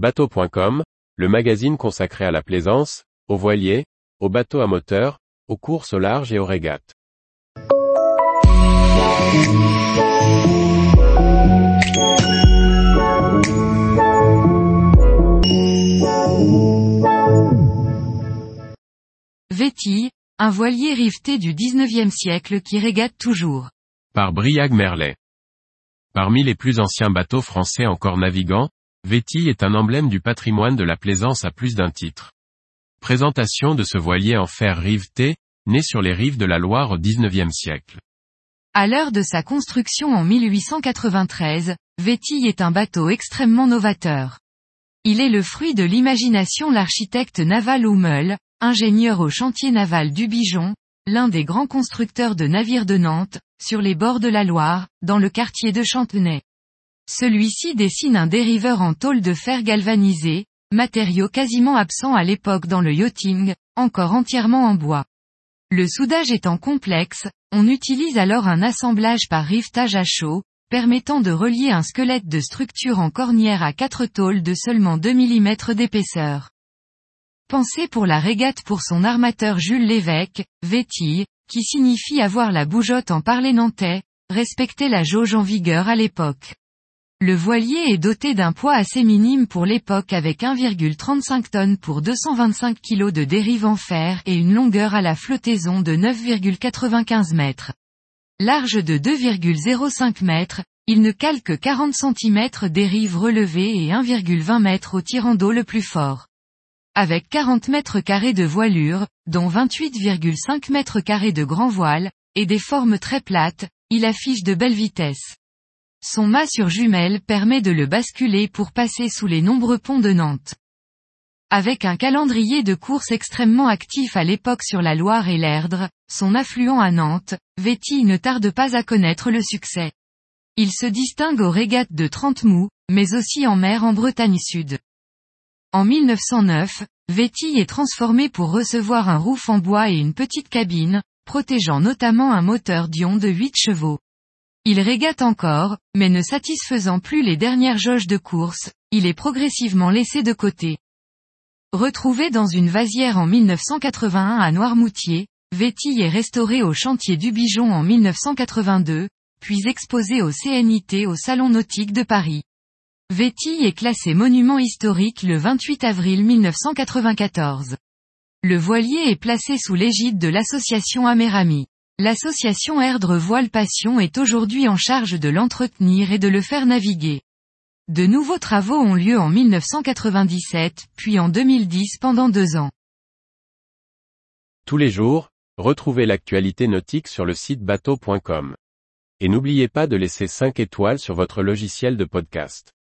Bateau.com, le magazine consacré à la plaisance, aux voiliers, aux bateaux à moteur, aux courses au large et aux régates. Vétille, un voilier riveté du 19e siècle qui régate toujours. Par Briag Merlet. Parmi les plus anciens bateaux français encore navigants, Vétille est un emblème du patrimoine de la plaisance à plus d'un titre. Présentation de ce voilier en fer riveté, né sur les rives de la Loire au XIXe siècle. À l'heure de sa construction en 1893, Vétille est un bateau extrêmement novateur. Il est le fruit de l'imagination l'architecte Naval Hummel, ingénieur au chantier naval du Bijon, l'un des grands constructeurs de navires de Nantes, sur les bords de la Loire, dans le quartier de Chantenay. Celui-ci dessine un dériveur en tôle de fer galvanisé, matériau quasiment absent à l'époque dans le yachting, encore entièrement en bois. Le soudage étant complexe, on utilise alors un assemblage par rivetage à chaud, permettant de relier un squelette de structure en cornière à quatre tôles de seulement 2 mm d'épaisseur. Pensé pour la régate pour son armateur Jules Lévesque, Vétille, qui signifie avoir la bougeotte en parler nantais, respecter la jauge en vigueur à l'époque. Le voilier est doté d'un poids assez minime pour l'époque avec 1,35 tonnes pour 225 kg de dérive en fer et une longueur à la flottaison de 9,95 mètres. Large de 2,05 mètres, il ne cale que 40 cm dérive relevée et 1,20 mètres au tirant d'eau le plus fort. Avec 40 mètres carrés de voilure, dont 28,5 mètres carrés de grand voile, et des formes très plates, il affiche de belles vitesses. Son mât sur jumelle permet de le basculer pour passer sous les nombreux ponts de Nantes. Avec un calendrier de course extrêmement actif à l'époque sur la Loire et l'Erdre, son affluent à Nantes, Vétille ne tarde pas à connaître le succès. Il se distingue aux régates de 30 mous, mais aussi en mer en Bretagne Sud. En 1909, Vétille est transformé pour recevoir un rouf en bois et une petite cabine, protégeant notamment un moteur Dion de 8 chevaux. Il régate encore, mais ne satisfaisant plus les dernières jauges de course, il est progressivement laissé de côté. Retrouvé dans une vasière en 1981 à Noirmoutier, Vétille est restauré au chantier du Bijon en 1982, puis exposé au CNIT au Salon Nautique de Paris. Vétille est classé monument historique le 28 avril 1994. Le voilier est placé sous l'égide de l'association Amérami. L'association Erdre Voile Passion est aujourd'hui en charge de l'entretenir et de le faire naviguer. De nouveaux travaux ont lieu en 1997, puis en 2010 pendant deux ans. Tous les jours, retrouvez l'actualité nautique sur le site bateau.com. Et n'oubliez pas de laisser 5 étoiles sur votre logiciel de podcast.